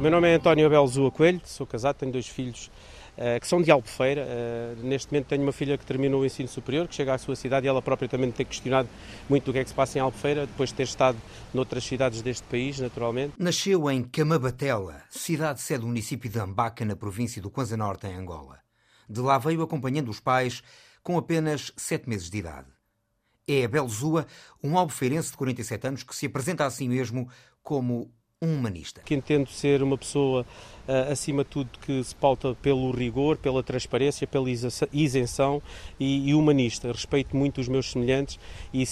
O meu nome é António Abel Zua Coelho, sou casado, tenho dois filhos uh, que são de Albufeira. Uh, neste momento tenho uma filha que terminou o ensino superior, que chega à sua cidade e ela própria também tem questionado muito do que é que se passa em Albufeira, depois de ter estado noutras cidades deste país, naturalmente. Nasceu em Camabatela, cidade sede do município de Ambaca, na província do Kwanza Norte, em Angola. De lá veio acompanhando os pais com apenas sete meses de idade. É Abel Zua, um albufeirense de 47 anos que se apresenta a si mesmo como um humanista. Que entendo ser uma pessoa, uh, acima de tudo, que se pauta pelo rigor, pela transparência, pela isenção e, e humanista. Respeito muito os meus semelhantes e,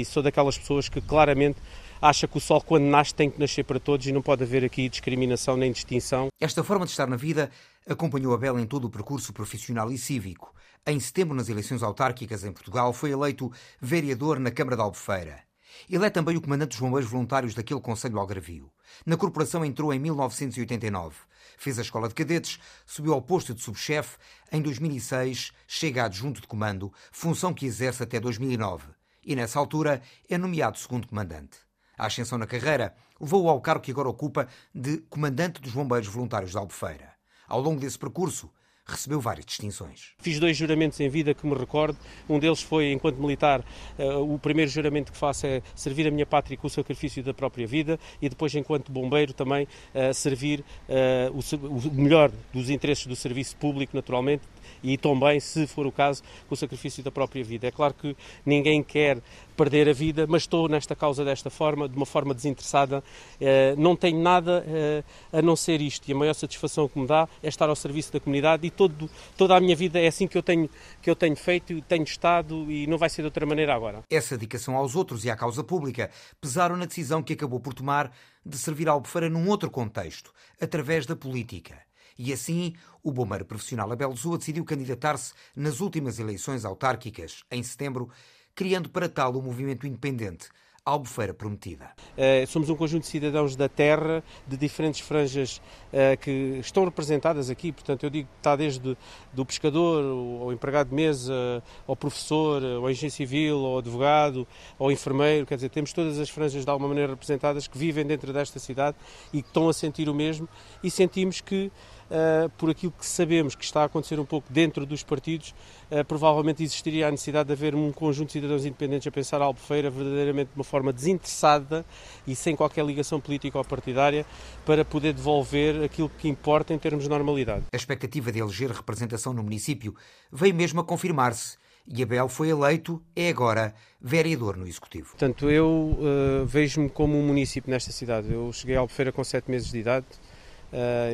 e sou daquelas pessoas que claramente acha que o sol, quando nasce, tem que nascer para todos e não pode haver aqui discriminação nem distinção. Esta forma de estar na vida acompanhou Abel em todo o percurso profissional e cívico. Em setembro, nas eleições autárquicas em Portugal, foi eleito vereador na Câmara de Albufeira. Ele é também o comandante dos bombeiros voluntários daquele Conselho Algarvio. Na corporação entrou em 1989. Fez a escola de cadetes, subiu ao posto de subchefe. Em 2006, chega a adjunto de comando, função que exerce até 2009. E nessa altura é nomeado segundo comandante. A ascensão na carreira levou-o ao cargo que agora ocupa de comandante dos bombeiros voluntários de Albufeira. Ao longo desse percurso, recebeu várias distinções. Fiz dois juramentos em vida que me recordo. Um deles foi, enquanto militar, uh, o primeiro juramento que faço é servir a minha pátria com o sacrifício da própria vida e depois, enquanto bombeiro, também uh, servir uh, o, melhor dos interesses do serviço público, naturalmente, e também, se for o caso, com o sacrifício da própria vida. É claro que ninguém quer perder a vida, mas estou nesta causa desta forma, de uma forma desinteressada. Eh, não tenho nada eh, a não ser isto e a maior satisfação que me dá é estar ao serviço da comunidade todo, toda a minha vida é assim que eu tenho que eu tenho feito, tenho estado e não vai ser de outra maneira agora. Essa dedicação aos outros e à causa pública pesaram na decisão que acabou por tomar de servir a Albufeira num outro contexto, através da política. E assim, o bombeiro profissional Abel Zua decidiu candidatar-se nas últimas eleições autárquicas, em setembro, criando para tal um movimento independente, Albufeira Prometida. Uh, somos um conjunto de cidadãos da terra, de diferentes franjas uh, que estão representadas aqui, portanto, eu digo que está desde do pescador, ao empregado de mesa, ao professor, ao engenheiro civil, ao advogado, ao enfermeiro, quer dizer, temos todas as franjas de alguma maneira representadas que vivem dentro desta cidade e que estão a sentir o mesmo. E sentimos que uh, por aquilo que sabemos que está a acontecer um pouco dentro dos partidos, uh, provavelmente existiria a necessidade de haver um conjunto de cidadãos independentes a pensar a Albufeira verdadeiramente de uma forma desinteressada e sem qualquer ligação política ou partidária para poder devolver aquilo que importa em termos de normalidade. A expectativa de eleger representação no município veio mesmo a confirmar-se e Abel foi eleito, é agora vereador no Executivo. Portanto, eu uh, vejo-me como um município nesta cidade. Eu cheguei a Albufeira com sete meses de idade,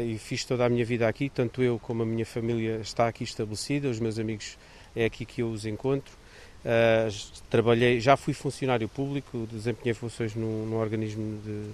e fiz toda a minha vida aqui, tanto eu como a minha família está aqui estabelecida, os meus amigos é aqui que eu os encontro. Uh, trabalhei, já fui funcionário público, desempenhei funções num, num organismo de,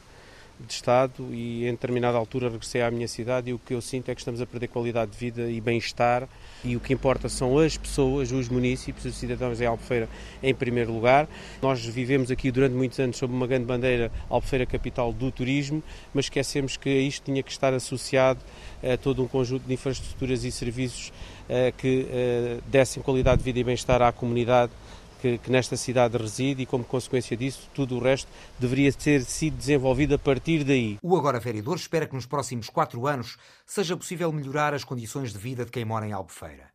de Estado e em determinada altura regressei à minha cidade e o que eu sinto é que estamos a perder qualidade de vida e bem-estar e o que importa são as pessoas, os municípios, os cidadãos em Albufeira em primeiro lugar. Nós vivemos aqui durante muitos anos sob uma grande bandeira Albufeira capital do turismo, mas esquecemos que isto tinha que estar associado a todo um conjunto de infraestruturas e serviços eh, que eh, dessem qualidade de vida e bem-estar à comunidade que, que, nesta cidade reside e, como consequência disso, tudo o resto deveria ter sido desenvolvido a partir daí. O agora vereador espera que nos próximos quatro anos seja possível melhorar as condições de vida de quem mora em Albufeira.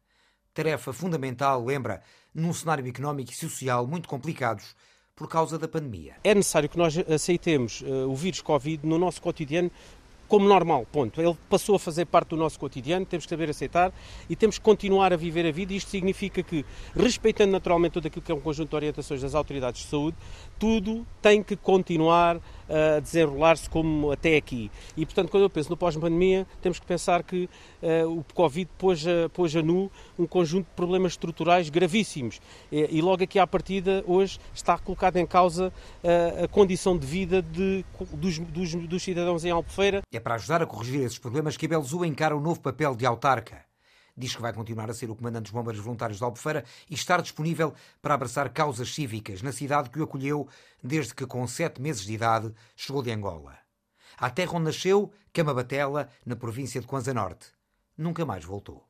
Tarefa fundamental, lembra, num cenário económico e social muito complicados por causa da pandemia. É necessário que nós aceitemos uh, o vírus Covid no nosso cotidiano como normal, ponto. Ele passou a fazer parte do nosso cotidiano, temos que saber aceitar e temos que continuar a viver a vida. Isto significa que, respeitando naturalmente tudo aquilo que é um conjunto de orientações das autoridades de saúde, tudo tem que continuar a desenrolar-se como até aqui. E, portanto, quando eu penso no pós-pandemia, temos que pensar que uh, o Covid pôs a, pôs a nu um conjunto de problemas estruturais gravíssimos. E, e logo aqui à partida, hoje, está colocada em causa uh, a condição de vida de, dos, dos, dos, cidadãos em Albufeira. É para ajudar a corrigir esses problemas que Abel Zu encara o novo papel de autarca diz que vai continuar a ser o comandante dos Bombeiros Voluntários de Albufeira e estar disponível para abraçar causas cívicas na cidade que o acolheu desde que, com sete meses de idade, chegou de Angola. À terra onde nasceu, Camabatela, na província de Kwanza Norte. Nunca mais voltou.